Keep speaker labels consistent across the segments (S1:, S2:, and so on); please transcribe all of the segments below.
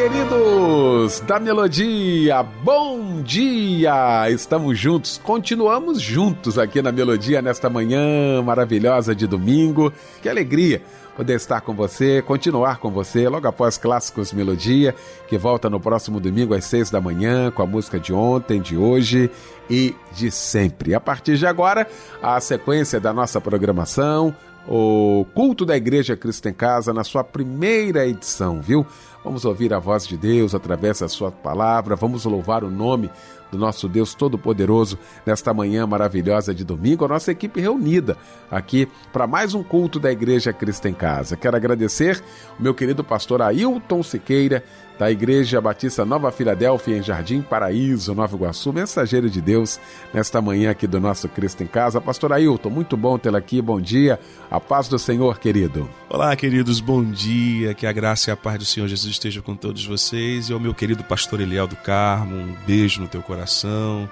S1: Queridos da Melodia, bom dia! Estamos juntos, continuamos juntos aqui na Melodia nesta manhã maravilhosa de domingo. Que alegria poder estar com você, continuar com você logo após Clássicos Melodia, que volta no próximo domingo às seis da manhã com a música de ontem, de hoje e de sempre. A partir de agora, a sequência da nossa programação, o culto da Igreja Cristo em Casa na sua primeira edição, viu? Vamos ouvir a voz de Deus através da sua palavra, vamos louvar o nome do nosso Deus Todo-Poderoso nesta manhã maravilhosa de domingo, a nossa equipe reunida aqui para mais um culto da Igreja Cristo em Casa. Quero agradecer o meu querido pastor Ailton Siqueira, da Igreja Batista Nova Filadélfia, em Jardim Paraíso, Nova Iguaçu, mensageiro de Deus, nesta manhã aqui do nosso Cristo em Casa. Pastor Ailton, muito bom tê-lo aqui, bom dia, a paz do Senhor, querido.
S2: Olá, queridos, bom dia, que a graça e a paz do Senhor Jesus esteja com todos vocês e ao meu querido pastor Eliel do Carmo, um beijo no teu coração.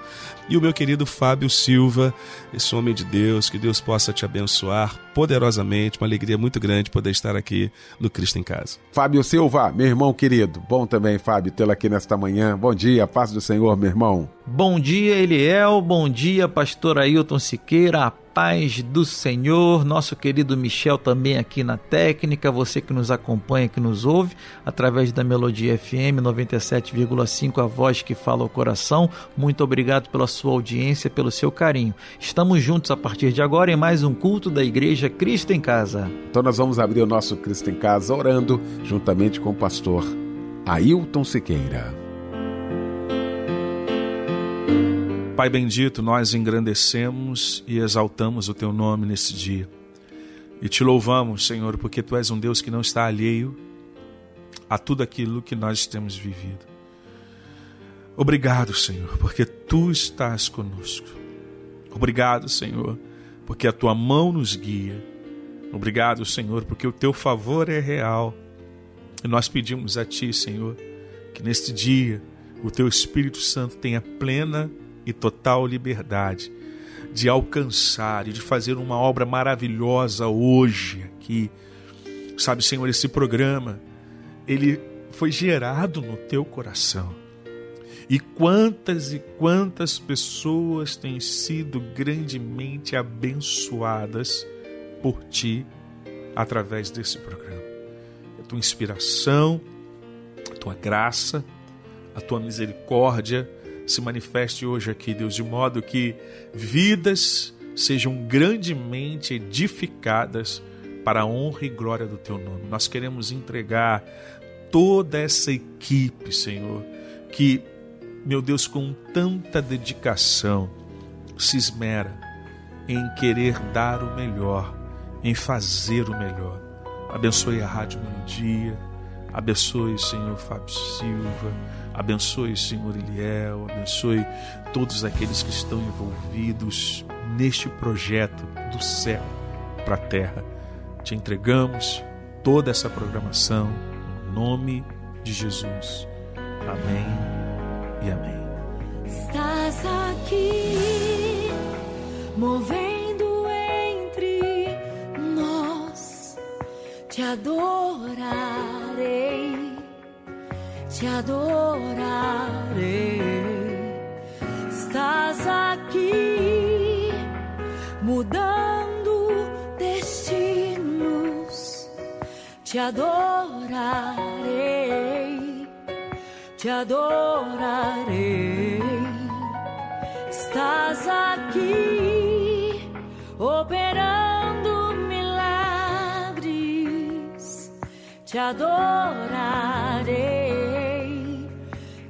S2: E o meu querido Fábio Silva, esse homem de Deus, que Deus possa te abençoar poderosamente, uma alegria muito grande poder estar aqui no Cristo em Casa.
S1: Fábio Silva, meu irmão querido, bom também, Fábio, tê-lo aqui nesta manhã. Bom dia, paz do Senhor, meu irmão.
S3: Bom dia, Eliel, bom dia, pastor Ailton Siqueira, a paz do Senhor, nosso querido Michel também aqui na técnica, você que nos acompanha, que nos ouve, através da Melodia FM 97,5, a voz que fala o coração. Muito obrigado pela sua audiência, pelo seu carinho. Estamos juntos a partir de agora em mais um culto da Igreja Cristo em Casa.
S1: Então nós vamos abrir o nosso Cristo em Casa orando juntamente com o pastor Ailton Siqueira.
S2: Pai bendito, nós engrandecemos e exaltamos o teu nome nesse dia. E te louvamos, Senhor, porque tu és um Deus que não está alheio a tudo aquilo que nós temos vivido. Obrigado, Senhor, porque tu estás conosco. Obrigado, Senhor, porque a tua mão nos guia. Obrigado, Senhor, porque o teu favor é real. E nós pedimos a ti, Senhor, que neste dia o teu Espírito Santo tenha plena e total liberdade de alcançar e de fazer uma obra maravilhosa hoje aqui. Sabe, Senhor, esse programa, ele foi gerado no teu coração. E quantas e quantas pessoas têm sido grandemente abençoadas por ti através desse programa. A tua inspiração, a tua graça, a tua misericórdia, se manifeste hoje aqui, Deus, de modo que vidas sejam grandemente edificadas para a honra e glória do teu nome. Nós queremos entregar toda essa equipe, Senhor, que, meu Deus, com tanta dedicação se esmera em querer dar o melhor, em fazer o melhor. Abençoe a Rádio Melodia, abençoe, Senhor Fábio Silva, Abençoe, Senhor Eliel, abençoe todos aqueles que estão envolvidos neste projeto do céu para a terra. Te entregamos toda essa programação em nome de Jesus. Amém e amém.
S4: Estás aqui, movendo entre nós, te adorarei te adorarei. Estás aqui mudando destinos, te adorarei, te adorarei. Estás aqui operando milagres, te adorarei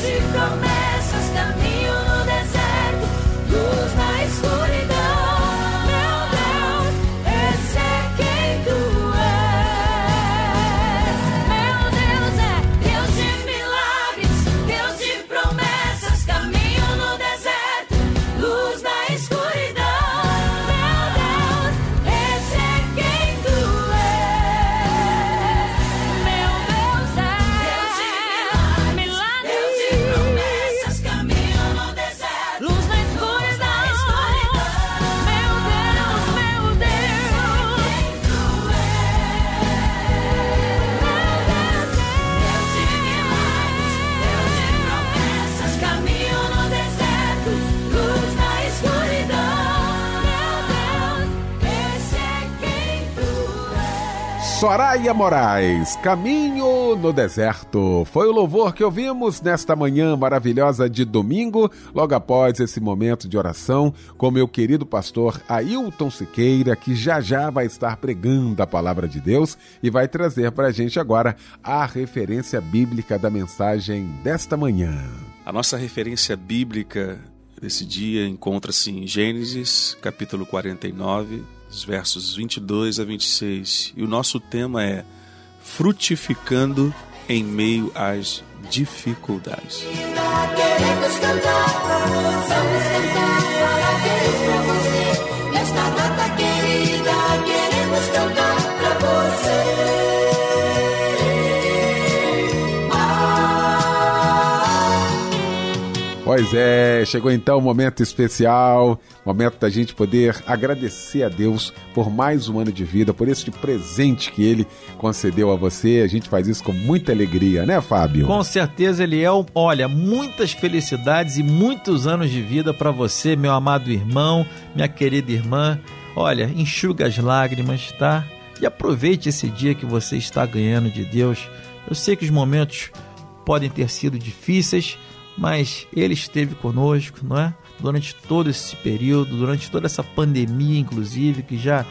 S4: Deus de
S1: Soraya Moraes, Caminho no Deserto. Foi o louvor que ouvimos nesta manhã maravilhosa de domingo, logo após esse momento de oração, com meu querido pastor Ailton Siqueira, que já já vai estar pregando a palavra de Deus e vai trazer para a gente agora a referência bíblica da mensagem desta manhã.
S2: A nossa referência bíblica desse dia encontra-se em Gênesis, capítulo 49, os versos 22 a 26. E o nosso tema é Frutificando em meio às dificuldades.
S5: Queremos cantar, vamos cantar, parabéns pra você. Nesta data querida, queremos cantar
S1: Pois é, chegou então o momento especial, momento da gente poder agradecer a Deus por mais um ano de vida, por esse presente que Ele concedeu a você. A gente faz isso com muita alegria, né, Fábio?
S3: Com certeza ele é, um- olha, muitas felicidades e muitos anos de vida para você, meu amado irmão, minha querida irmã. Olha, enxuga as lágrimas, tá? E aproveite esse dia que você está ganhando de Deus. Eu sei que os momentos podem ter sido difíceis, mas ele esteve conosco, não é? Durante todo esse período, durante toda essa pandemia, inclusive, que já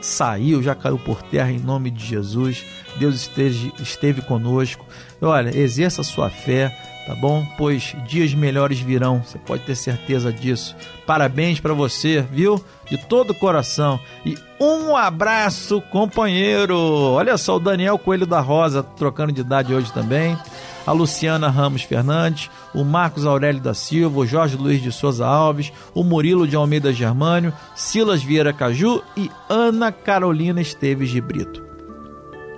S3: saiu, já caiu por terra em nome de Jesus. Deus esteve, esteve conosco. Olha, exerça a sua fé, tá bom? Pois dias melhores virão, você pode ter certeza disso. Parabéns para você, viu? De todo o coração. E um abraço, companheiro. Olha só, o Daniel Coelho da Rosa trocando de idade hoje também. A Luciana Ramos Fernandes, o Marcos Aurélio da Silva, o Jorge Luiz de Souza Alves, o Murilo de Almeida Germânio, Silas Vieira Caju e Ana Carolina Esteves de Brito.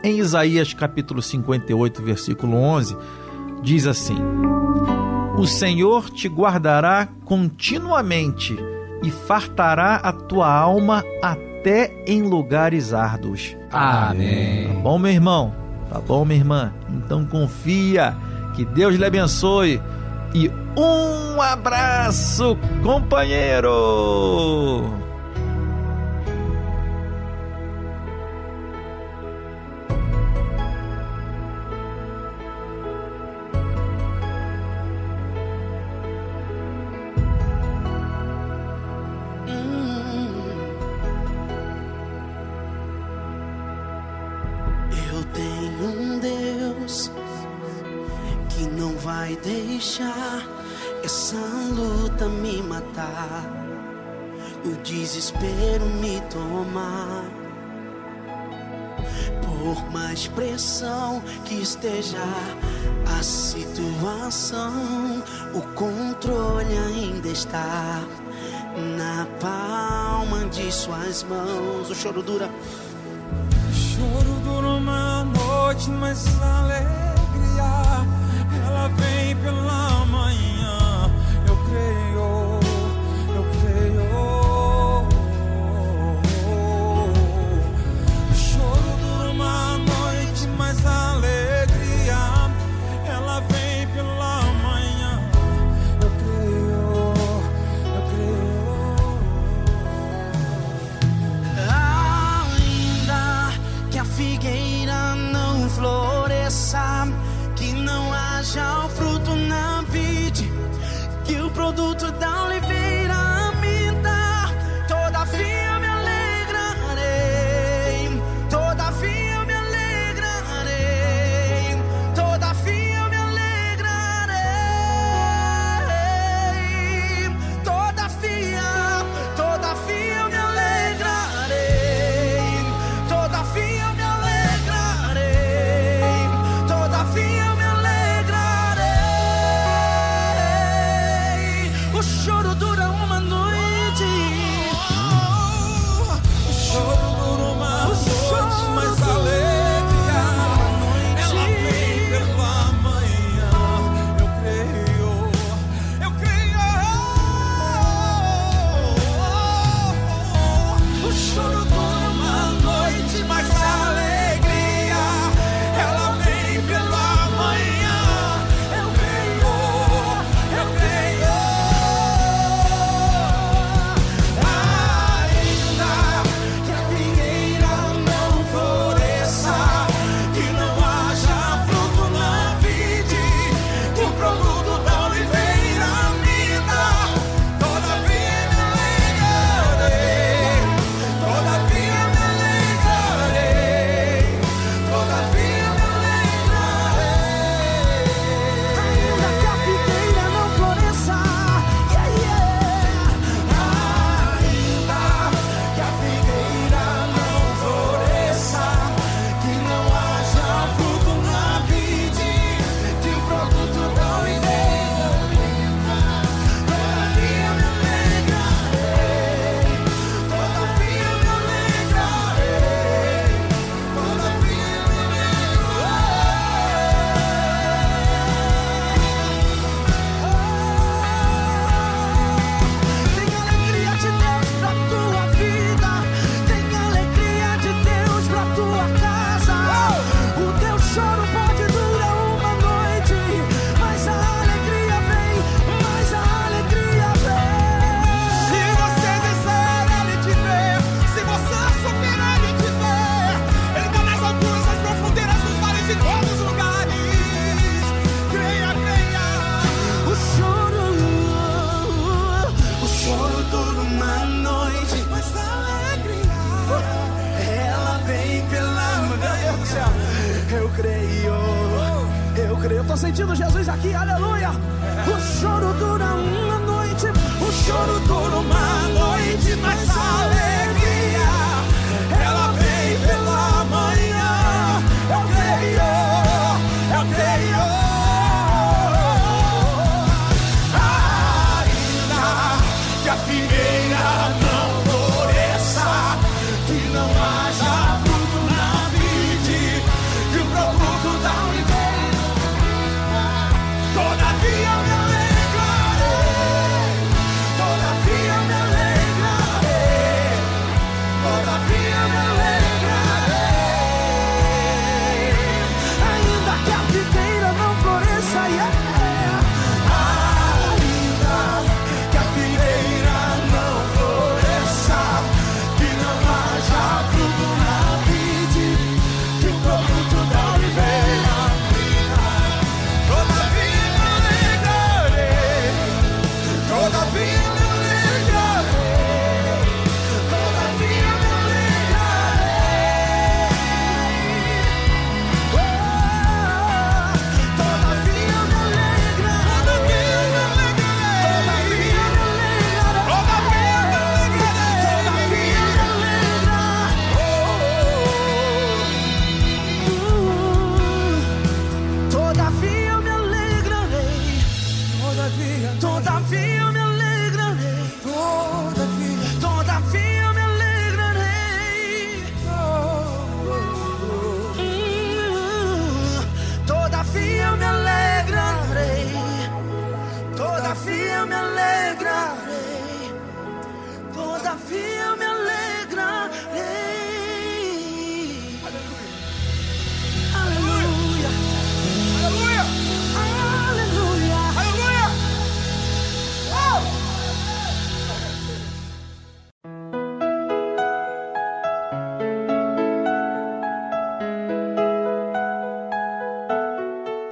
S3: Em Isaías capítulo 58, versículo 11, diz assim: O Senhor te guardará continuamente e fartará a tua alma até em lugares árduos.
S6: Amém.
S3: Tá bom, meu irmão? Tá bom, minha irmã? Então confia. Que Deus lhe abençoe. E um abraço, companheiro!
S7: Deixar essa luta me matar, o desespero me tomar. Por mais pressão que esteja a situação, o controle ainda está na palma de suas mãos. O choro dura.
S6: Choro dura uma noite, mas a alegria ela vem pela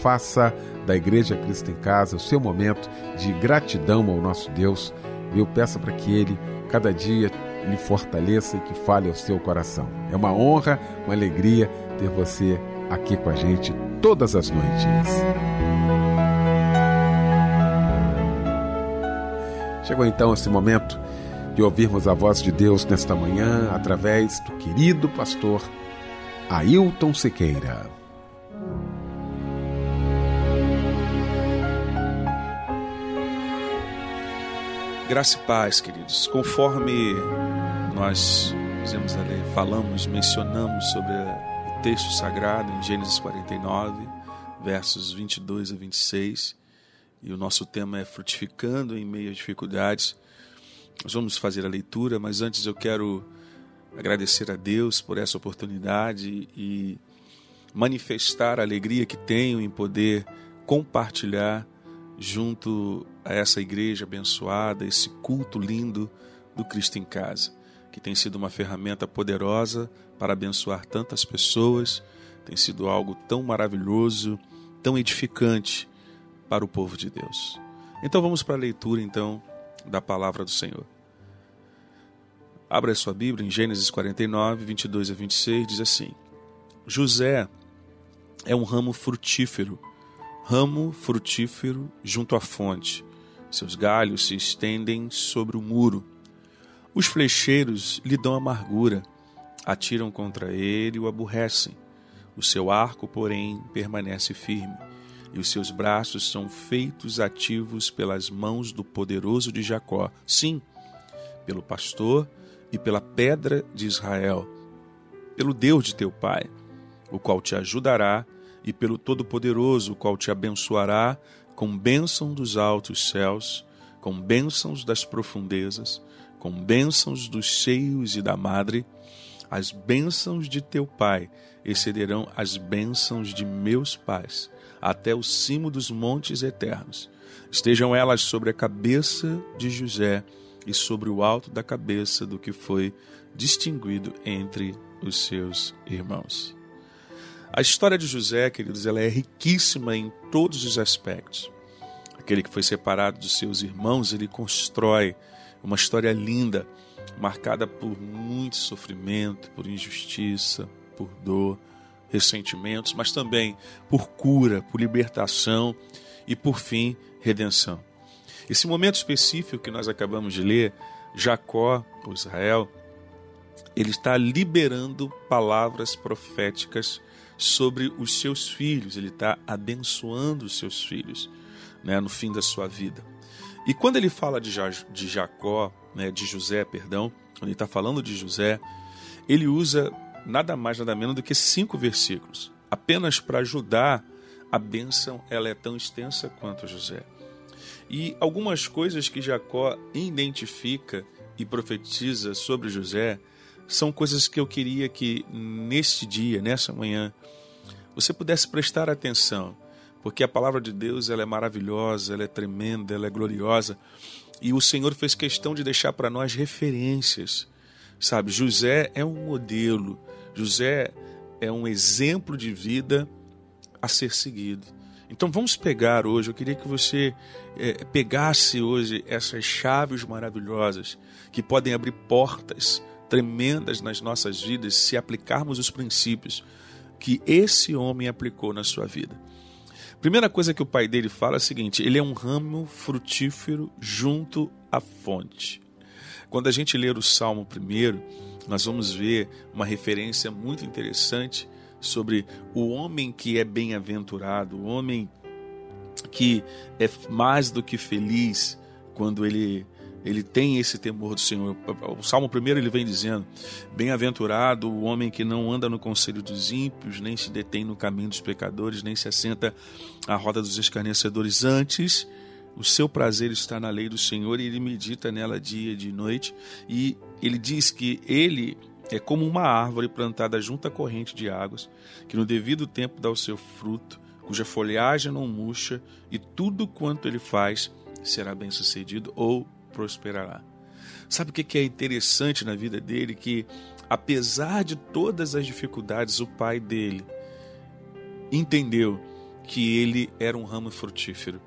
S1: Faça da Igreja Cristo em Casa o seu momento de gratidão ao nosso Deus. Eu peço para que Ele, cada dia, lhe fortaleça e que fale ao seu coração. É uma honra, uma alegria ter você aqui com a gente todas as noites. Chegou então esse momento de ouvirmos a voz de Deus nesta manhã através do querido pastor Ailton Sequeira.
S2: Graça e paz, queridos. Conforme nós fizemos ali, falamos, mencionamos sobre o texto sagrado em Gênesis 49, versos 22 a 26, e o nosso tema é frutificando em meio às dificuldades. Nós vamos fazer a leitura, mas antes eu quero agradecer a Deus por essa oportunidade e manifestar a alegria que tenho em poder compartilhar junto a essa igreja abençoada, esse culto lindo do Cristo em Casa, que tem sido uma ferramenta poderosa para abençoar tantas pessoas, tem sido algo tão maravilhoso, tão edificante para o povo de Deus. Então vamos para a leitura então da palavra do Senhor. Abra a sua Bíblia em Gênesis 49, 22 a 26, diz assim: José é um ramo frutífero ramo frutífero junto à fonte. Seus galhos se estendem sobre o muro. Os flecheiros lhe dão amargura, atiram contra ele e o aborrecem. O seu arco, porém, permanece firme, e os seus braços são feitos ativos pelas mãos do poderoso de Jacó. Sim, pelo pastor e pela pedra de Israel, pelo Deus de teu pai, o qual te ajudará e pelo Todo-Poderoso, qual te abençoará com bênção dos altos céus, com bênçãos das profundezas, com bênçãos dos seios e da madre, as bênçãos de teu pai excederão as bênçãos de meus pais, até o cimo dos montes eternos. Estejam elas sobre a cabeça de José e sobre o alto da cabeça do que foi distinguido entre os seus irmãos. A história de José, queridos, ela é riquíssima em todos os aspectos. Aquele que foi separado dos seus irmãos, ele constrói uma história linda, marcada por muito sofrimento, por injustiça, por dor, ressentimentos, mas também por cura, por libertação e, por fim, redenção. Esse momento específico que nós acabamos de ler, Jacó, ou Israel, ele está liberando palavras proféticas sobre os seus filhos, ele está abençoando os seus filhos né, no fim da sua vida. E quando ele fala de, ja de Jacó, né, de José, perdão, quando ele está falando de José, ele usa nada mais, nada menos do que cinco versículos, apenas para ajudar a bênção, ela é tão extensa quanto José. E algumas coisas que Jacó identifica e profetiza sobre José são coisas que eu queria que neste dia, nessa manhã, você pudesse prestar atenção, porque a palavra de Deus ela é maravilhosa, ela é tremenda, ela é gloriosa, e o Senhor fez questão de deixar para nós referências. Sabe, José é um modelo, José é um exemplo de vida a ser seguido. Então vamos pegar hoje, eu queria que você é, pegasse hoje essas chaves maravilhosas que podem abrir portas tremendas nas nossas vidas se aplicarmos os princípios que esse homem aplicou na sua vida. Primeira coisa que o pai dele fala é a seguinte: ele é um ramo frutífero junto à fonte. Quando a gente ler o Salmo primeiro, nós vamos ver uma referência muito interessante sobre o homem que é bem-aventurado, o homem que é mais do que feliz quando ele ele tem esse temor do Senhor. O Salmo 1 ele vem dizendo: Bem-aventurado o homem que não anda no conselho dos ímpios, nem se detém no caminho dos pecadores, nem se assenta à roda dos escarnecedores. Antes, o seu prazer está na lei do Senhor e ele medita nela dia e de noite. E ele diz que ele é como uma árvore plantada junto à corrente de águas, que no devido tempo dá o seu fruto, cuja folhagem não murcha, e tudo quanto ele faz será bem sucedido ou prosperará. Sabe o que é interessante na vida dele? Que apesar de todas as dificuldades, o pai dele entendeu que ele era um ramo frutífero.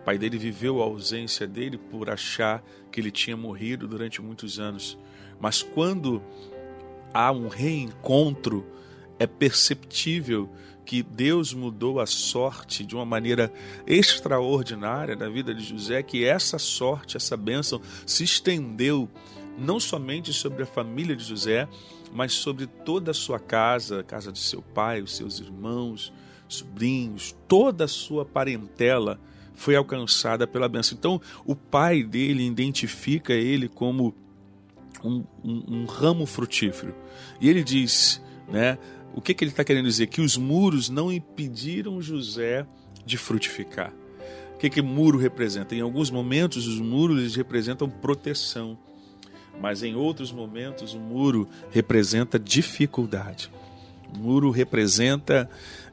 S2: O pai dele viveu a ausência dele por achar que ele tinha morrido durante muitos anos. Mas quando há um reencontro, é perceptível que Deus mudou a sorte de uma maneira extraordinária na vida de José, que essa sorte, essa bênção se estendeu não somente sobre a família de José, mas sobre toda a sua casa, a casa de seu pai, os seus irmãos, sobrinhos, toda a sua parentela foi alcançada pela bênção. Então, o pai dele identifica ele como um, um, um ramo frutífero. E ele diz, né? O que, que ele está querendo dizer? Que os muros não impediram José de frutificar. O que, que muro representa? Em alguns momentos, os muros representam proteção, mas em outros momentos, o muro representa dificuldade. O muro representa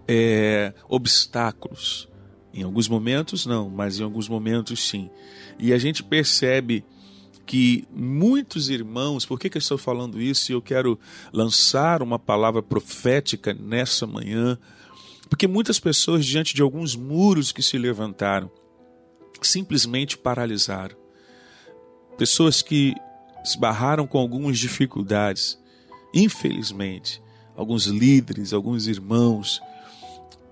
S2: é, obstáculos. Em alguns momentos, não, mas em alguns momentos, sim. E a gente percebe que muitos irmãos, por que, que eu estou falando isso? E eu quero lançar uma palavra profética nessa manhã, porque muitas pessoas, diante de alguns muros que se levantaram, simplesmente paralisaram. Pessoas que esbarraram com algumas dificuldades, infelizmente, alguns líderes, alguns irmãos,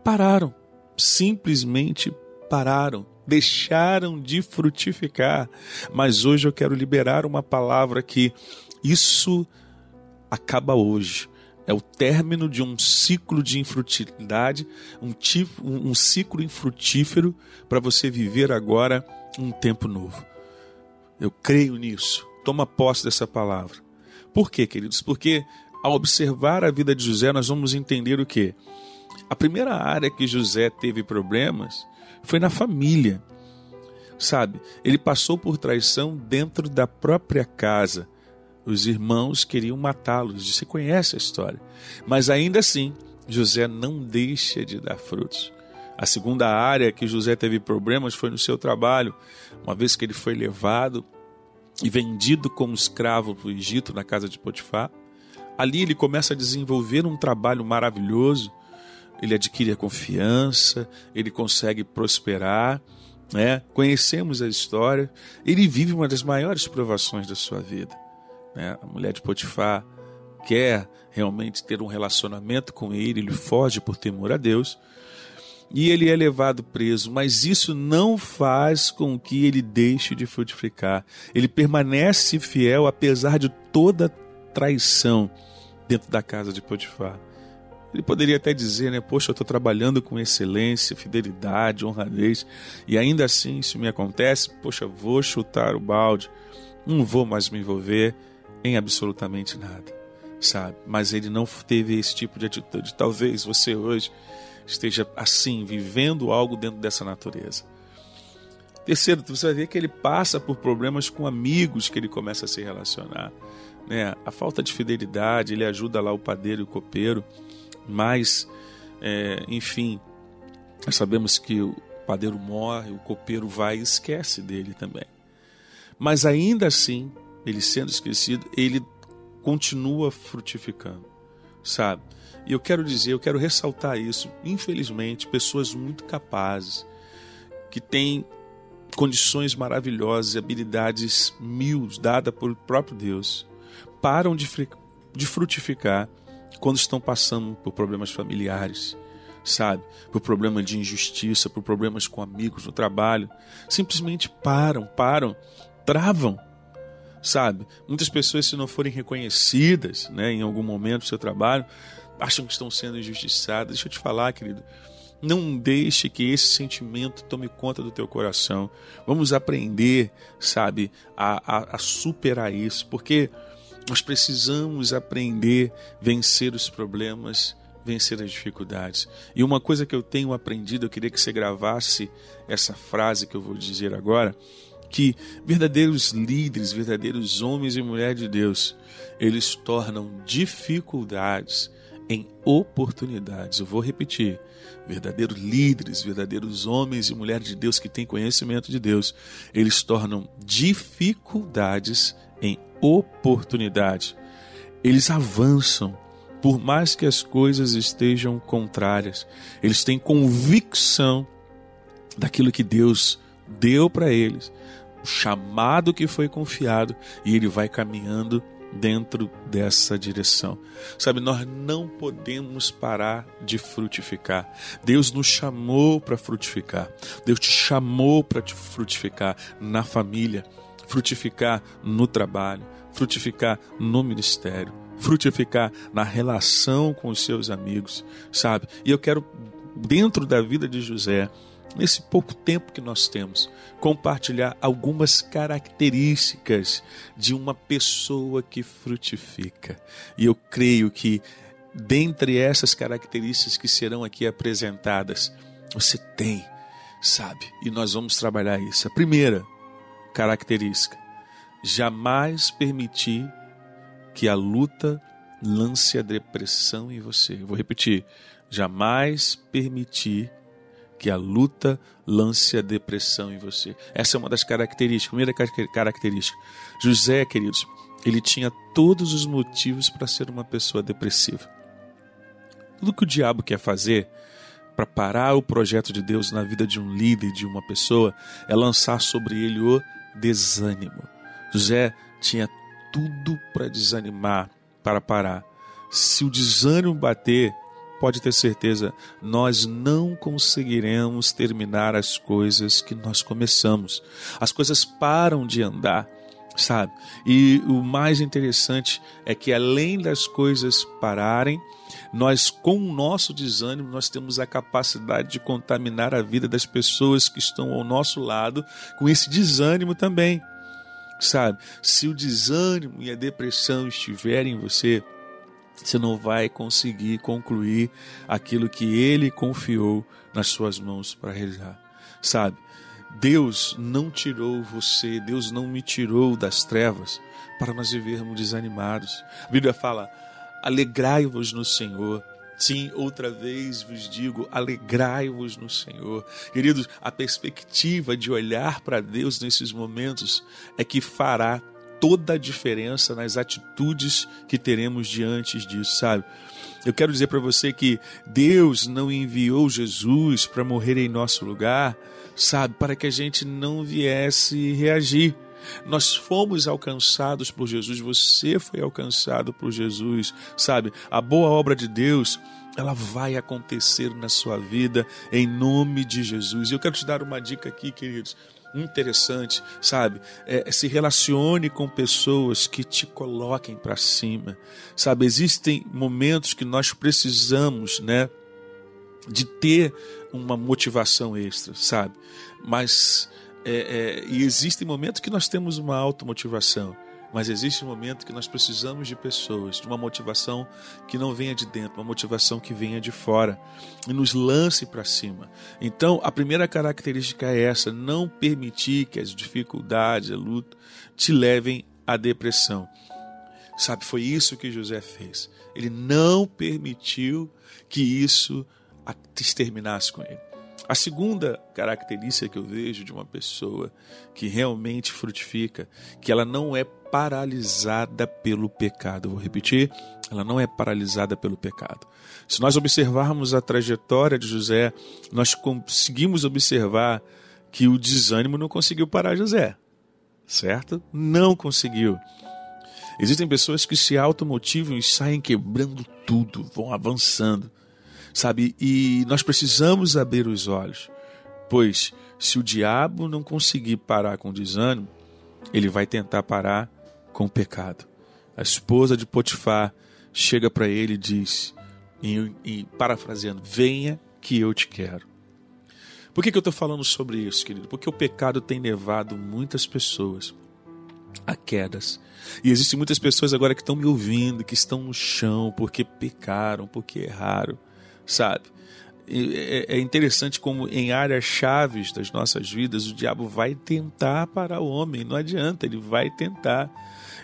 S2: pararam, simplesmente pararam deixaram de frutificar. Mas hoje eu quero liberar uma palavra que isso acaba hoje. É o término de um ciclo de infrutilidade, um, tipo, um ciclo infrutífero para você viver agora um tempo novo. Eu creio nisso. Toma posse dessa palavra. Por quê, queridos? Porque ao observar a vida de José, nós vamos entender o que? A primeira área que José teve problemas foi na família. Sabe, ele passou por traição dentro da própria casa. Os irmãos queriam matá-los, você conhece a história. Mas ainda assim, José não deixa de dar frutos. A segunda área que José teve problemas foi no seu trabalho, uma vez que ele foi levado e vendido como escravo para o Egito, na casa de Potifar. Ali ele começa a desenvolver um trabalho maravilhoso, ele adquire a confiança, ele consegue prosperar, né? conhecemos a história. Ele vive uma das maiores provações da sua vida. Né? A mulher de Potifar quer realmente ter um relacionamento com ele, ele foge por temor a Deus e ele é levado preso, mas isso não faz com que ele deixe de frutificar. Ele permanece fiel apesar de toda traição dentro da casa de Potifar. Ele poderia até dizer, né? Poxa, eu estou trabalhando com excelência, fidelidade, honradez, e ainda assim isso me acontece. Poxa, vou chutar o balde, não vou mais me envolver em absolutamente nada, sabe? Mas ele não teve esse tipo de atitude. Talvez você hoje esteja assim, vivendo algo dentro dessa natureza. Terceiro, você vai ver que ele passa por problemas com amigos que ele começa a se relacionar. Né? A falta de fidelidade, ele ajuda lá o padeiro e o copeiro mas, é, enfim, nós sabemos que o padeiro morre, o copeiro vai e esquece dele também. Mas ainda assim, ele sendo esquecido, ele continua frutificando, sabe? E eu quero dizer, eu quero ressaltar isso. Infelizmente, pessoas muito capazes, que têm condições maravilhosas e habilidades mil dadas pelo próprio Deus, param de, de frutificar quando estão passando por problemas familiares, sabe? Por problemas de injustiça, por problemas com amigos no trabalho. Simplesmente param, param, travam, sabe? Muitas pessoas, se não forem reconhecidas né, em algum momento do seu trabalho, acham que estão sendo injustiçadas. Deixa eu te falar, querido. Não deixe que esse sentimento tome conta do teu coração. Vamos aprender, sabe, a, a, a superar isso, porque nós precisamos aprender a vencer os problemas, vencer as dificuldades. E uma coisa que eu tenho aprendido, eu queria que você gravasse essa frase que eu vou dizer agora, que verdadeiros líderes, verdadeiros homens e mulheres de Deus, eles tornam dificuldades em oportunidades. Eu vou repetir. Verdadeiros líderes, verdadeiros homens e mulheres de Deus que têm conhecimento de Deus, eles tornam dificuldades em oportunidade. Eles avançam, por mais que as coisas estejam contrárias. Eles têm convicção daquilo que Deus deu para eles, o chamado que foi confiado, e ele vai caminhando dentro dessa direção. Sabe, nós não podemos parar de frutificar. Deus nos chamou para frutificar. Deus te chamou para te frutificar na família, frutificar no trabalho, frutificar no ministério, frutificar na relação com os seus amigos, sabe? E eu quero dentro da vida de José, nesse pouco tempo que nós temos, compartilhar algumas características de uma pessoa que frutifica. E eu creio que, dentre essas características que serão aqui apresentadas, você tem, sabe? E nós vamos trabalhar isso. A primeira característica: jamais permitir que a luta lance a depressão em você. Eu vou repetir: jamais permitir que a luta lance a depressão em você. Essa é uma das características, primeira característica. José, queridos, ele tinha todos os motivos para ser uma pessoa depressiva. Tudo que o diabo quer fazer para parar o projeto de Deus na vida de um líder, de uma pessoa, é lançar sobre ele o desânimo. José tinha tudo para desanimar, para parar. Se o desânimo bater, pode ter certeza, nós não conseguiremos terminar as coisas que nós começamos. As coisas param de andar, sabe? E o mais interessante é que além das coisas pararem, nós com o nosso desânimo nós temos a capacidade de contaminar a vida das pessoas que estão ao nosso lado com esse desânimo também. Sabe? Se o desânimo e a depressão estiverem em você, você não vai conseguir concluir aquilo que ele confiou nas suas mãos para realizar. Sabe? Deus não tirou você, Deus não me tirou das trevas para nós vivermos desanimados. A Bíblia fala: alegrai-vos no Senhor. Sim, outra vez vos digo, alegrai-vos no Senhor. Queridos, a perspectiva de olhar para Deus nesses momentos é que fará toda a diferença nas atitudes que teremos diante disso, sabe? Eu quero dizer para você que Deus não enviou Jesus para morrer em nosso lugar, sabe, para que a gente não viesse reagir. Nós fomos alcançados por Jesus, você foi alcançado por Jesus, sabe? A boa obra de Deus, ela vai acontecer na sua vida em nome de Jesus. E eu quero te dar uma dica aqui, queridos interessante, sabe? É, se relacione com pessoas que te coloquem para cima, sabe? Existem momentos que nós precisamos, né, de ter uma motivação extra, sabe? Mas é, é, e existem momentos que nós temos uma automotivação. Mas existe um momento que nós precisamos de pessoas, de uma motivação que não venha de dentro, uma motivação que venha de fora e nos lance para cima. Então, a primeira característica é essa: não permitir que as dificuldades, a luta, te levem à depressão. Sabe, foi isso que José fez. Ele não permitiu que isso exterminasse com ele. A segunda característica que eu vejo de uma pessoa que realmente frutifica, que ela não é paralisada pelo pecado. vou repetir, ela não é paralisada pelo pecado. Se nós observarmos a trajetória de José, nós conseguimos observar que o desânimo não conseguiu parar José, certo? Não conseguiu. Existem pessoas que se automotivam e saem quebrando tudo, vão avançando, sabe? E nós precisamos abrir os olhos, pois se o diabo não conseguir parar com o desânimo, ele vai tentar parar com o pecado. A esposa de Potifar chega para ele e diz, em, em, parafraseando: Venha que eu te quero. Por que, que eu estou falando sobre isso, querido? Porque o pecado tem levado muitas pessoas a quedas. E existem muitas pessoas agora que estão me ouvindo, que estão no chão porque pecaram, porque erraram, sabe? É é interessante como em áreas chaves das nossas vidas o diabo vai tentar parar o homem, não adianta, ele vai tentar.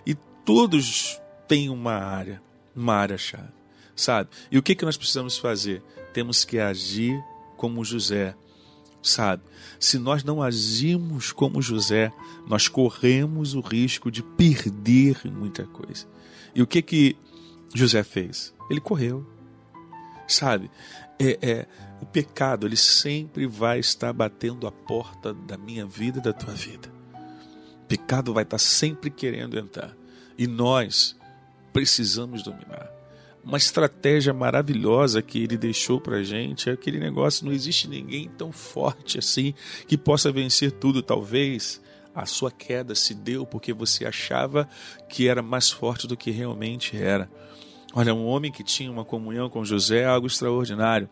S2: E todos têm uma área, uma área chave, sabe? E o que, que nós precisamos fazer? Temos que agir como José, sabe? Se nós não agimos como José, nós corremos o risco de perder muita coisa. E o que que José fez? Ele correu, sabe? É, é, o pecado ele sempre vai estar batendo a porta da minha vida e da tua vida. O pecado vai estar sempre querendo entrar e nós precisamos dominar. Uma estratégia maravilhosa que ele deixou pra gente é aquele negócio: não existe ninguém tão forte assim que possa vencer tudo. Talvez a sua queda se deu porque você achava que era mais forte do que realmente era. Olha, um homem que tinha uma comunhão com José é algo extraordinário.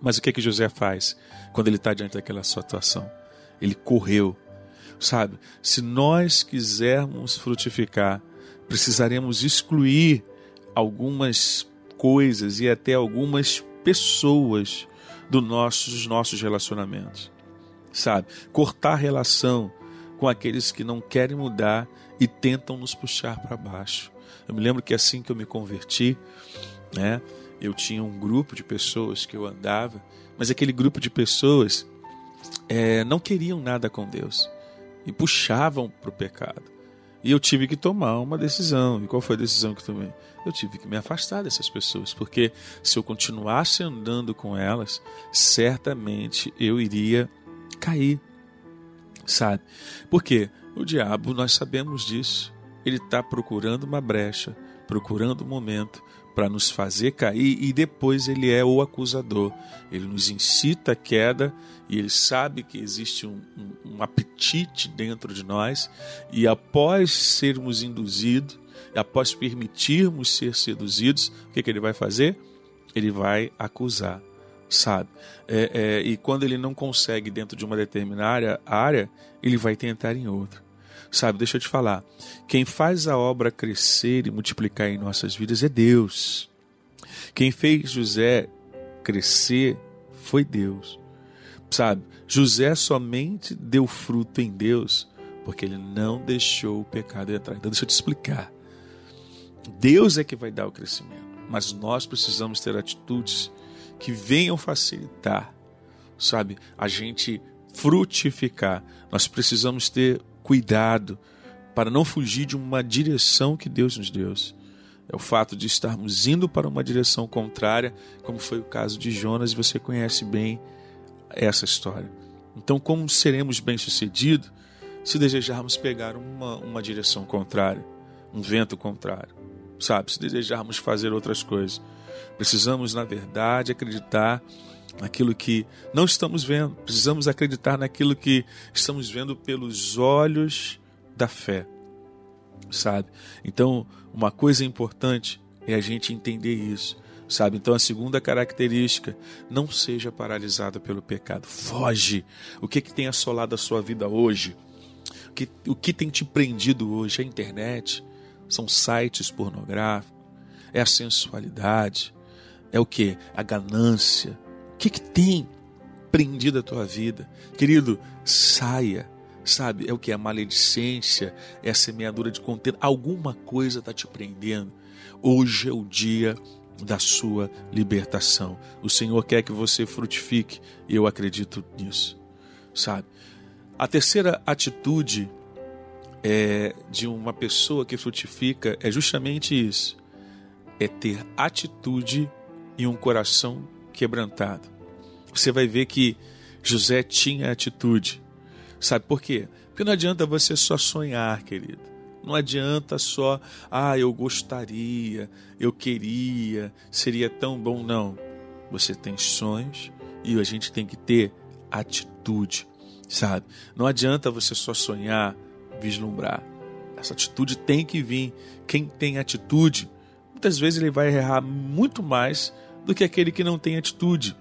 S2: Mas o que que José faz quando ele está diante daquela situação? Ele correu, sabe? Se nós quisermos frutificar, precisaremos excluir algumas coisas e até algumas pessoas do nossos, dos nossos relacionamentos, sabe? Cortar relação com aqueles que não querem mudar e tentam nos puxar para baixo. Eu me lembro que assim que eu me converti, né? Eu tinha um grupo de pessoas que eu andava, mas aquele grupo de pessoas é, não queriam nada com Deus e puxavam para o pecado. E eu tive que tomar uma decisão. E qual foi a decisão que eu tomei? Eu tive que me afastar dessas pessoas, porque se eu continuasse andando com elas, certamente eu iria cair. Sabe? Por quê? O diabo, nós sabemos disso. Ele está procurando uma brecha, procurando um momento para nos fazer cair e depois ele é o acusador. Ele nos incita à queda e ele sabe que existe um, um, um apetite dentro de nós e após sermos induzidos, após permitirmos ser seduzidos, o que, que ele vai fazer? Ele vai acusar, sabe? É, é, e quando ele não consegue dentro de uma determinada área, ele vai tentar em outra. Sabe, deixa eu te falar. Quem faz a obra crescer e multiplicar em nossas vidas é Deus. Quem fez José crescer foi Deus. Sabe, José somente deu fruto em Deus porque ele não deixou o pecado entrar. Então, deixa eu te explicar. Deus é que vai dar o crescimento, mas nós precisamos ter atitudes que venham facilitar, sabe, a gente frutificar. Nós precisamos ter cuidado para não fugir de uma direção que Deus nos deu. É o fato de estarmos indo para uma direção contrária, como foi o caso de Jonas, e você conhece bem essa história. Então, como seremos bem-sucedidos se desejarmos pegar uma, uma direção contrária, um vento contrário, sabe? Se desejarmos fazer outras coisas. Precisamos, na verdade, acreditar naquilo que não estamos vendo. Precisamos acreditar naquilo que estamos vendo pelos olhos da fé, sabe? Então, uma coisa importante é a gente entender isso, sabe? Então, a segunda característica, não seja paralisado pelo pecado. Foge. O que que tem assolado a sua vida hoje? O que, o que tem te prendido hoje? É a internet? São sites pornográficos? É a sensualidade? É o que? A ganância? O que, que tem prendido a tua vida? Querido, saia. Sabe, é o que? A maledicência, é a semeadura de contento. Alguma coisa está te prendendo. Hoje é o dia da sua libertação. O Senhor quer que você frutifique e eu acredito nisso. Sabe? A terceira atitude é, de uma pessoa que frutifica é justamente isso: é ter atitude e um coração quebrantado. Você vai ver que José tinha atitude. Sabe por quê? Porque não adianta você só sonhar, querido. Não adianta só, ah, eu gostaria, eu queria, seria tão bom. Não. Você tem sonhos e a gente tem que ter atitude, sabe? Não adianta você só sonhar, vislumbrar. Essa atitude tem que vir. Quem tem atitude, muitas vezes ele vai errar muito mais do que aquele que não tem atitude.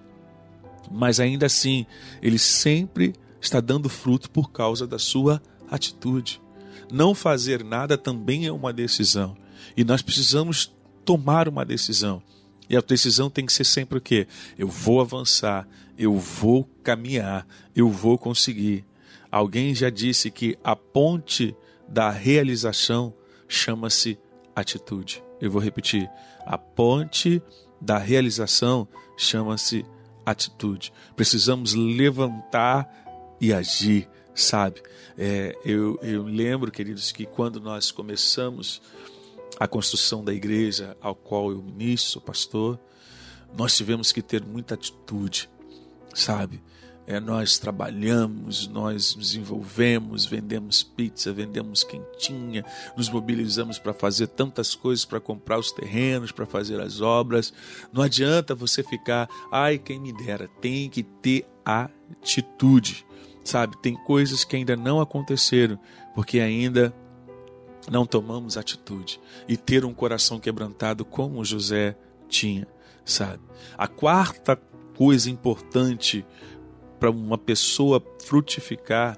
S2: mas ainda assim, ele sempre está dando fruto por causa da sua atitude. Não fazer nada também é uma decisão. E nós precisamos tomar uma decisão. E a decisão tem que ser sempre o quê? Eu vou avançar, eu vou caminhar, eu vou conseguir. Alguém já disse que a ponte da realização chama-se atitude. Eu vou repetir. A ponte da realização chama-se atitude. Precisamos levantar e agir, sabe? É, eu, eu lembro, queridos, que quando nós começamos a construção da igreja ao qual eu ministro, pastor, nós tivemos que ter muita atitude, sabe? É, nós trabalhamos, nós nos envolvemos, vendemos pizza, vendemos quentinha, nos mobilizamos para fazer tantas coisas, para comprar os terrenos, para fazer as obras. Não adianta você ficar, ai, quem me dera, tem que ter atitude, sabe? Tem coisas que ainda não aconteceram, porque ainda não tomamos atitude e ter um coração quebrantado como José tinha, sabe? A quarta coisa importante para uma pessoa frutificar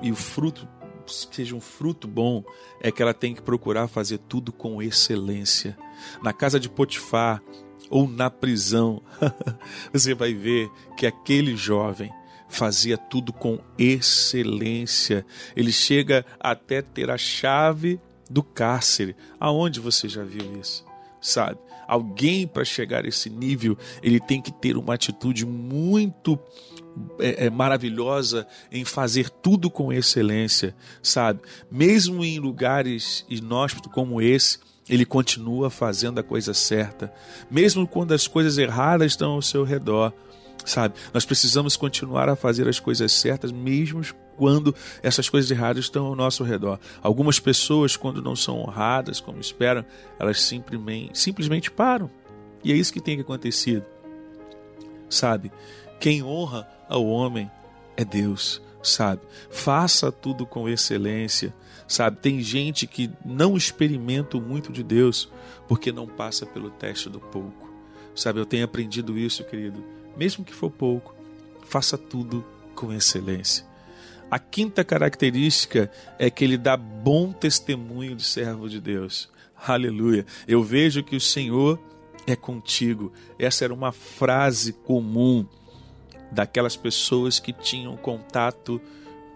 S2: e o fruto seja um fruto bom é que ela tem que procurar fazer tudo com excelência. Na casa de Potifar ou na prisão, você vai ver que aquele jovem fazia tudo com excelência. Ele chega até ter a chave do cárcere. Aonde você já viu isso? Sabe? Alguém para chegar a esse nível, ele tem que ter uma atitude muito é, é, maravilhosa em fazer tudo com excelência, sabe? Mesmo em lugares inóspitos como esse, ele continua fazendo a coisa certa, mesmo quando as coisas erradas estão ao seu redor, sabe? Nós precisamos continuar a fazer as coisas certas, mesmo quando essas coisas erradas estão ao nosso redor. Algumas pessoas, quando não são honradas como esperam, elas simplesmente, simplesmente param. E é isso que tem que acontecer, sabe? Quem honra ao homem é Deus, sabe? Faça tudo com excelência, sabe? Tem gente que não experimenta muito de Deus porque não passa pelo teste do pouco, sabe? Eu tenho aprendido isso, querido. Mesmo que for pouco, faça tudo com excelência. A quinta característica é que ele dá bom testemunho de servo de Deus. Aleluia. Eu vejo que o Senhor é contigo. Essa era uma frase comum daquelas pessoas que tinham contato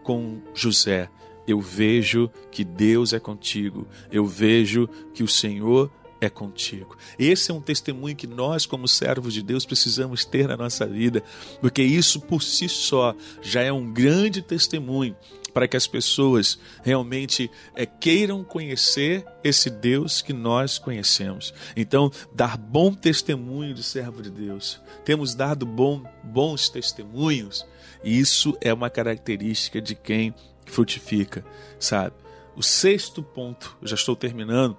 S2: com José. Eu vejo que Deus é contigo. Eu vejo que o Senhor é contigo. Esse é um testemunho que nós, como servos de Deus, precisamos ter na nossa vida, porque isso por si só já é um grande testemunho para que as pessoas realmente é, queiram conhecer esse Deus que nós conhecemos. Então, dar bom testemunho de servo de Deus. Temos dado bom, bons testemunhos, e isso é uma característica de quem frutifica, sabe? O sexto ponto, já estou terminando,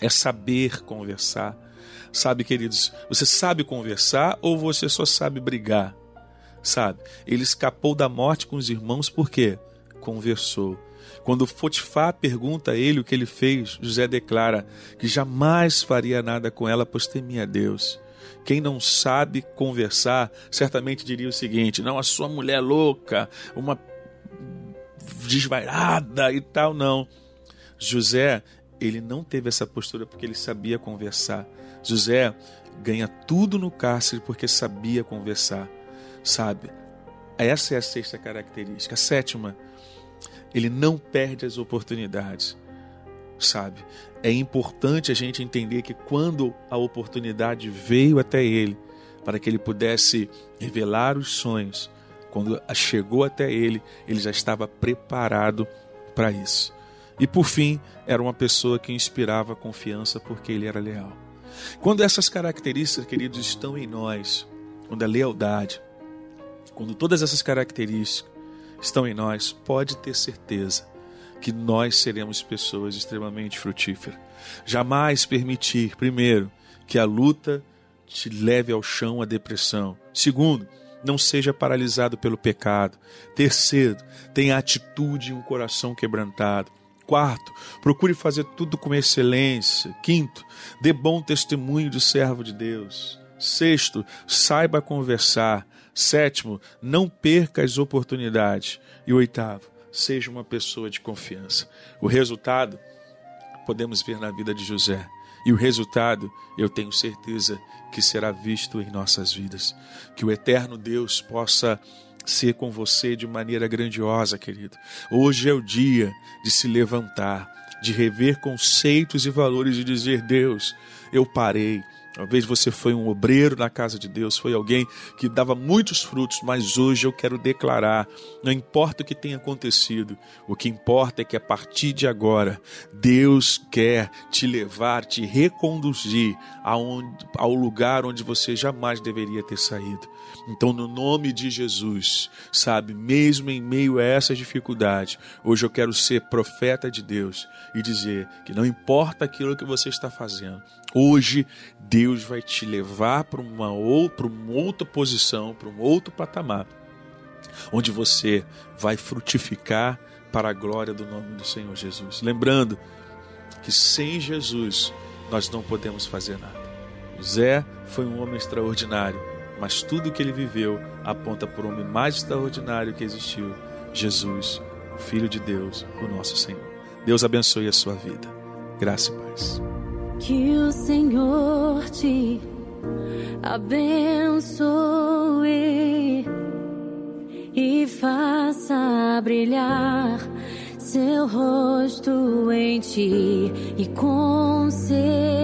S2: é saber conversar. Sabe, queridos, você sabe conversar ou você só sabe brigar? Sabe? Ele escapou da morte com os irmãos por quê? Conversou. Quando Potifar pergunta a ele o que ele fez, José declara que jamais faria nada com ela, pois temia Deus. Quem não sabe conversar, certamente diria o seguinte: não, a sua mulher é louca, uma desvairada e tal, não. José, ele não teve essa postura porque ele sabia conversar. José ganha tudo no cárcere porque sabia conversar, sabe? Essa é a sexta característica. A sétima, ele não perde as oportunidades, sabe? É importante a gente entender que quando a oportunidade veio até ele, para que ele pudesse revelar os sonhos, quando chegou até ele, ele já estava preparado para isso. E por fim, era uma pessoa que inspirava confiança porque ele era leal. Quando essas características, queridos, estão em nós, quando a lealdade, quando todas essas características estão em nós, pode ter certeza que nós seremos pessoas extremamente frutíferas. Jamais permitir, primeiro, que a luta te leve ao chão a depressão. Segundo, não seja paralisado pelo pecado. Terceiro, tenha atitude e um coração quebrantado. Quarto, procure fazer tudo com excelência. Quinto, dê bom testemunho de servo de Deus. Sexto, saiba conversar. Sétimo, não perca as oportunidades. E oitavo, seja uma pessoa de confiança. O resultado podemos ver na vida de José. E o resultado, eu tenho certeza que será visto em nossas vidas. Que o eterno Deus possa ser com você de maneira grandiosa, querido. Hoje é o dia de se levantar, de rever conceitos e valores e dizer: Deus, eu parei. Talvez você foi um obreiro na casa de Deus, foi alguém que dava muitos frutos, mas hoje eu quero declarar: não importa o que tenha acontecido, o que importa é que a partir de agora, Deus quer te levar, te reconduzir ao lugar onde você jamais deveria ter saído. Então, no nome de Jesus, sabe, mesmo em meio a essas dificuldades, hoje eu quero ser profeta de Deus e dizer que não importa aquilo que você está fazendo, hoje Deus vai te levar para uma, ou- para uma outra posição, para um outro patamar, onde você vai frutificar para a glória do nome do Senhor Jesus. Lembrando que sem Jesus nós não podemos fazer nada. José foi um homem extraordinário, mas tudo que ele viveu aponta para o homem mais extraordinário que existiu, Jesus, o Filho de Deus, o nosso Senhor. Deus abençoe a sua vida. Graça e paz.
S4: Que o Senhor te abençoe e faça brilhar seu rosto em ti e conceda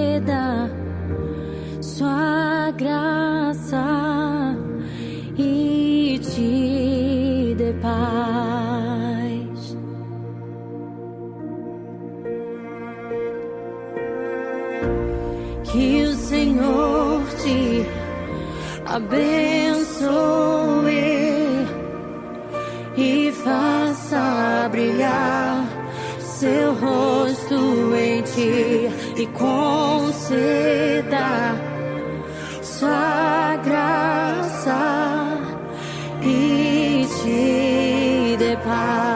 S4: sua graça paz. Que o Senhor te abençoe e faça brilhar seu rosto em ti e conceda sua te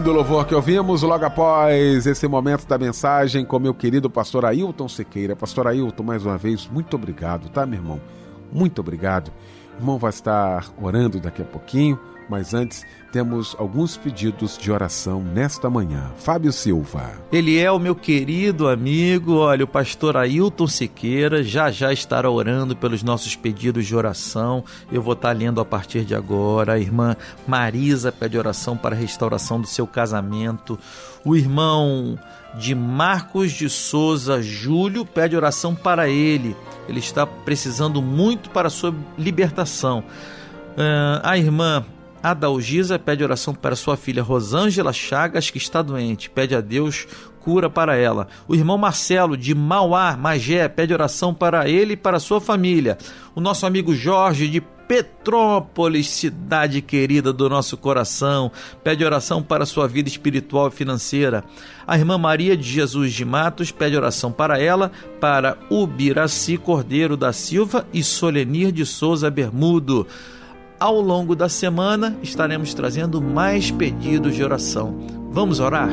S1: Lindo louvor que ouvimos logo após esse momento da mensagem com meu querido pastor Ailton Sequeira. Pastor Ailton, mais uma vez, muito obrigado, tá, meu irmão? Muito obrigado. O irmão vai estar orando daqui a pouquinho, mas antes temos alguns pedidos de oração nesta manhã. Fábio Silva.
S3: Ele é o meu querido amigo, olha, o pastor Ailton Siqueira, já já estará orando pelos nossos pedidos de oração. Eu vou estar lendo a partir de agora. A irmã Marisa pede oração para a restauração do seu casamento. O irmão de Marcos de Souza Júlio pede oração para ele. Ele está precisando muito para a sua libertação. Ah, a irmã Adalgisa pede oração para sua filha Rosângela Chagas, que está doente. Pede a Deus cura para ela. O irmão Marcelo, de Mauá, Magé, pede oração para ele e para sua família. O nosso amigo Jorge, de Petrópolis, cidade querida do nosso coração, pede oração para sua vida espiritual e financeira. A irmã Maria de Jesus de Matos pede oração para ela, para Ubiraci Cordeiro da Silva e Solenir de Souza Bermudo. Ao longo da semana estaremos trazendo mais pedidos de oração. Vamos orar?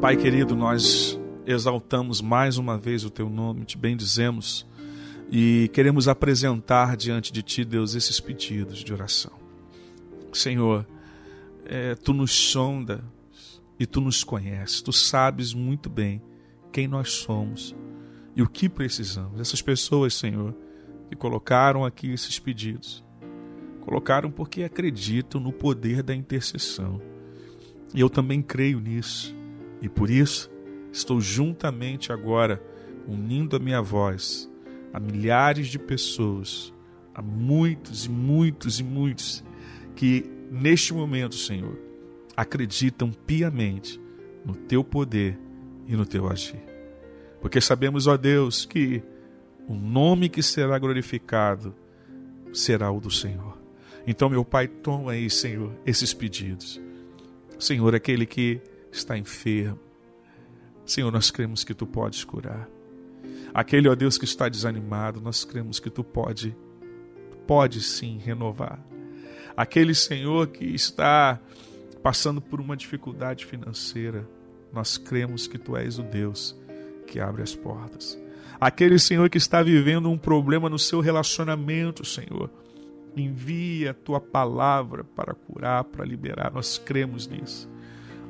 S2: Pai querido, nós exaltamos mais uma vez o teu nome, te bendizemos e queremos apresentar diante de ti, Deus, esses pedidos de oração. Senhor, eh, tu nos sonda e tu nos conheces, tu sabes muito bem quem nós somos e o que precisamos. Essas pessoas, Senhor, que colocaram aqui esses pedidos, colocaram porque acreditam no poder da intercessão. E eu também creio nisso. E por isso estou juntamente agora unindo a minha voz a milhares de pessoas, a muitos e muitos e muitos que neste momento, Senhor, acreditam piamente no teu poder e no teu agir. Porque sabemos, ó Deus, que o nome que será glorificado será o do Senhor. Então, meu Pai, toma aí, Senhor, esses pedidos. Senhor, aquele que está enfermo, Senhor, nós cremos que tu podes curar. Aquele, ó Deus, que está desanimado, nós cremos que tu pode, pode sim renovar. Aquele Senhor que está passando por uma dificuldade financeira, nós cremos que tu és o Deus que abre as portas. Aquele Senhor que está vivendo um problema no seu relacionamento, Senhor, envia a tua palavra para curar, para liberar. Nós cremos nisso.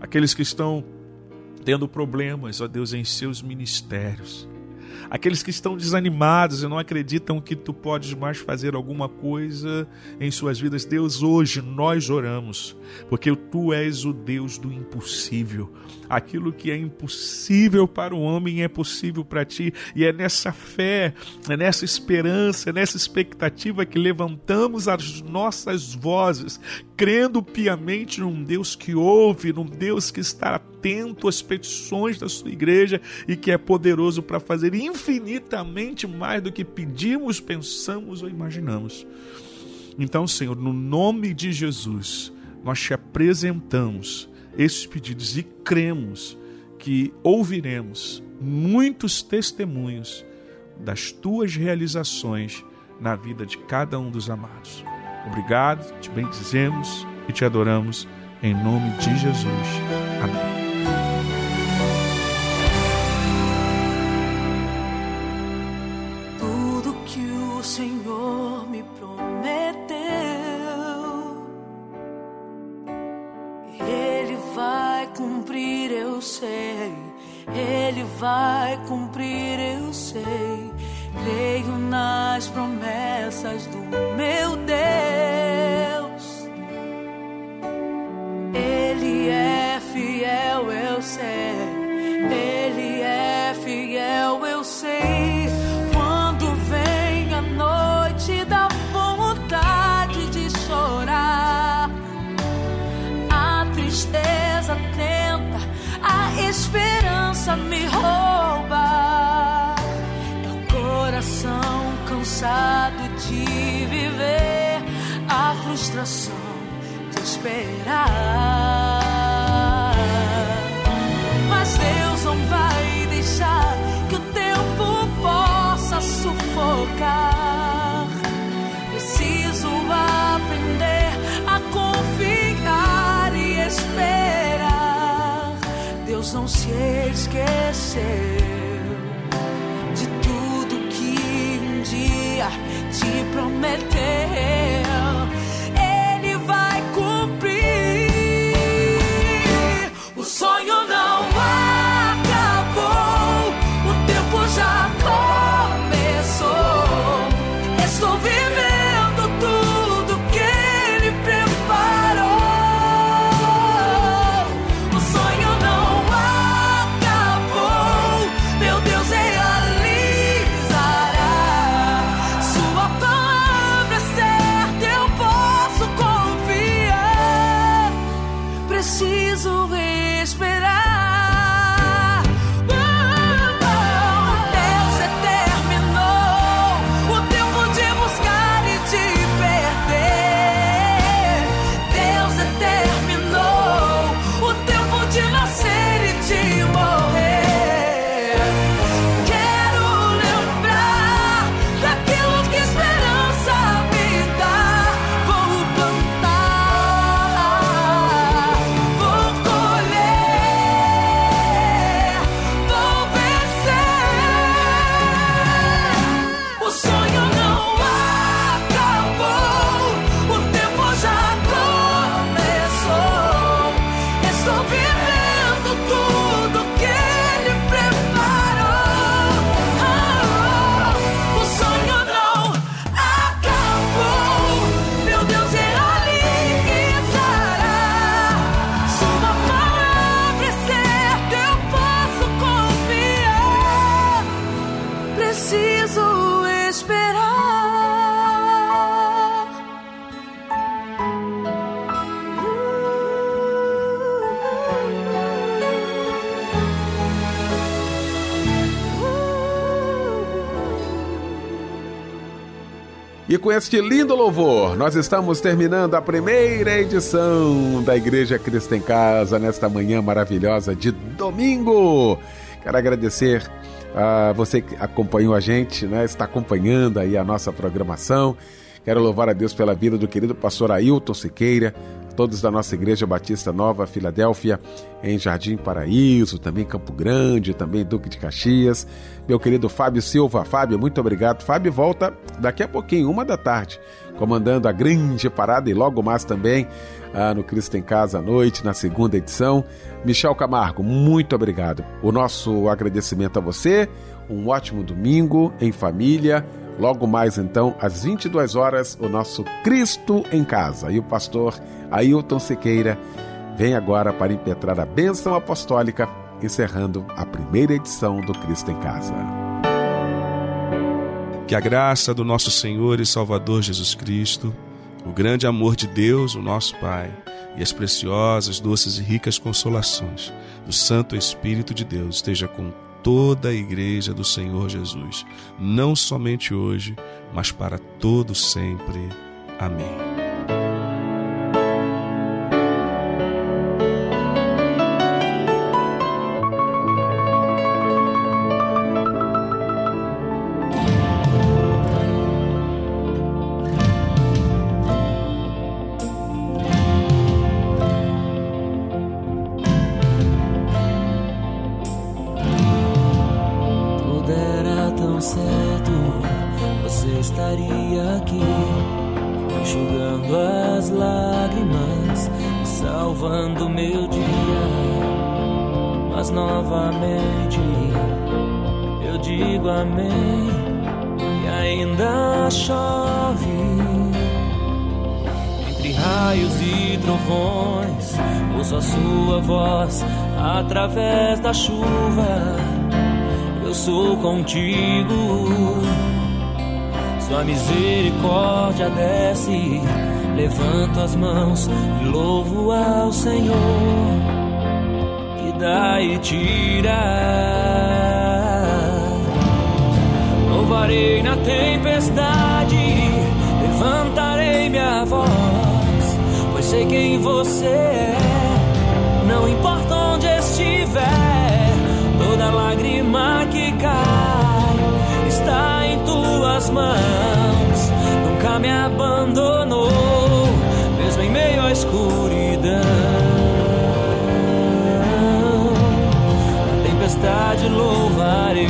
S2: Aqueles que estão tendo problemas, ó Deus, em seus ministérios. Aqueles que estão desanimados e não acreditam que tu podes mais fazer alguma coisa em suas vidas. Deus, hoje nós oramos, porque tu és o Deus do impossível. Aquilo que é impossível para o homem é possível para ti. E é nessa fé, é nessa esperança, é nessa expectativa que levantamos as nossas vozes, crendo piamente num Deus que ouve, num Deus que está atento às petições da sua igreja e que é poderoso para fazer infinitamente mais do que pedimos, pensamos ou imaginamos. Então, Senhor, no nome de Jesus, nós te apresentamos esses pedidos e cremos que ouviremos muitos testemunhos das tuas realizações na vida de cada um dos amados. Obrigado, te bendizemos e te adoramos em nome de Jesus.
S7: Vai cumprir, eu sei. Creio Deus
S1: este lindo louvor, nós estamos terminando a primeira edição da Igreja Cristo em Casa nesta manhã maravilhosa de domingo. Quero agradecer a você que acompanhou a gente, né? Está acompanhando aí a nossa programação. Quero louvar a Deus pela vida do querido pastor Ailton Siqueira, todos da nossa Igreja Batista Nova Filadélfia, em Jardim Paraíso, também Campo Grande, também Duque de Caxias. Meu querido Fábio Silva. Fábio, muito obrigado. Fábio volta daqui a pouquinho, uma da tarde, comandando a grande parada e logo mais também ah, no Cristo em Casa à noite, na segunda edição. Michel Camargo, muito obrigado. O nosso agradecimento a você. Um ótimo domingo em família. Logo mais então, às 22 horas, o nosso Cristo em Casa. E o pastor Ailton Sequeira vem agora para impetrar a bênção apostólica, encerrando a primeira edição do Cristo em Casa.
S2: Que a graça do nosso Senhor e Salvador Jesus Cristo, o grande amor de Deus, o nosso Pai, e as preciosas, doces e ricas consolações do Santo Espírito de Deus esteja com toda a igreja do Senhor Jesus, não somente hoje, mas para todo sempre. Amém.
S8: Levanto as mãos e louvo ao Senhor, que dá e tira. Louvarei na tempestade, levantarei minha voz, pois sei quem você é, não importa onde estiver, toda lágrima que cai está em tuas mãos, nunca me abandonou, Tempestade louvarei,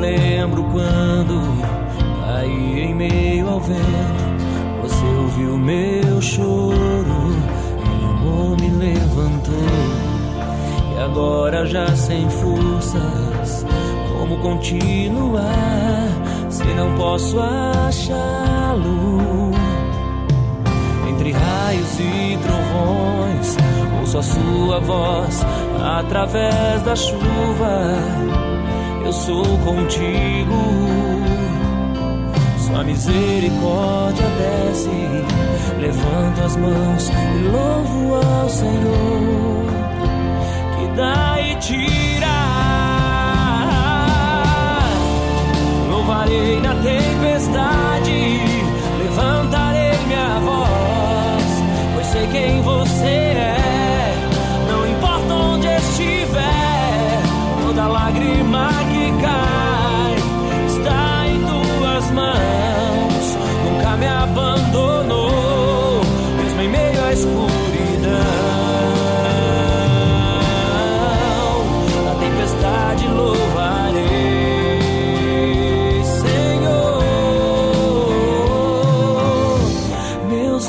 S8: lembro quando caí em meio ao vento. Você ouviu meu choro e amor me levantou. E agora já sem forças, como continuar se não posso achá-lo? Raios e trovões, ouço a sua voz através da chuva. Eu sou contigo. Sua misericórdia desce, levanto as mãos e louvo ao Senhor, que dá e tira. Louvarei na tempestade, levantarei quem você é. Não importa onde estiver, toda lágrima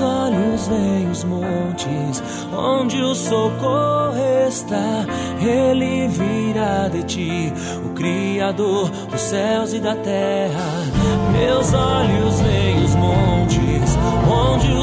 S8: olhos veem os montes, onde o socorro está. Ele virá de ti, o Criador dos céus e da terra. Meus olhos veem os montes, onde o